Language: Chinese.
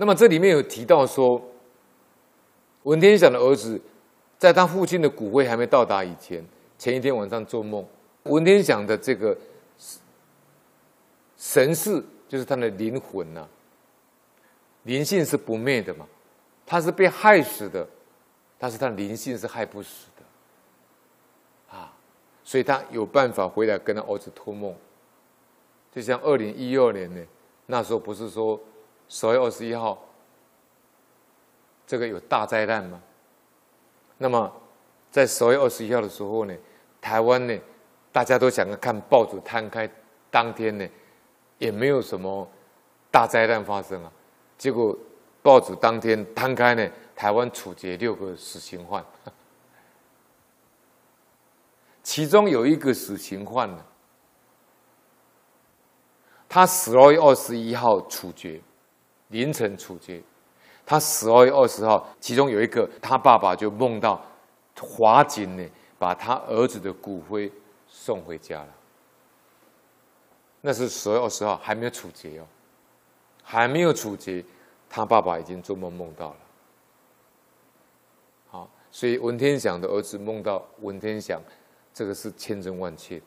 那么这里面有提到说，文天祥的儿子在他父亲的骨灰还没到达以前，前一天晚上做梦，文天祥的这个神识就是他的灵魂呐、灵性是不灭的嘛，他是被害死的，但是他灵性是害不死的，啊，所以他有办法回来跟他儿子托梦，就像二零一二年呢，那时候不是说。十月二十一号，这个有大灾难吗？那么，在十月二十一号的时候呢，台湾呢，大家都想要看报纸摊开当天呢，也没有什么大灾难发生啊。结果报纸当天摊开呢，台湾处决六个死刑犯，其中有一个死刑犯呢，他十二月二十一号处决。凌晨处决，他十二月二十号，其中有一个，他爸爸就梦到华警呢，把他儿子的骨灰送回家了。那是十二月二十号，还没有处决哦，还没有处决，他爸爸已经做梦梦到了。好，所以文天祥的儿子梦到文天祥，这个是千真万确的。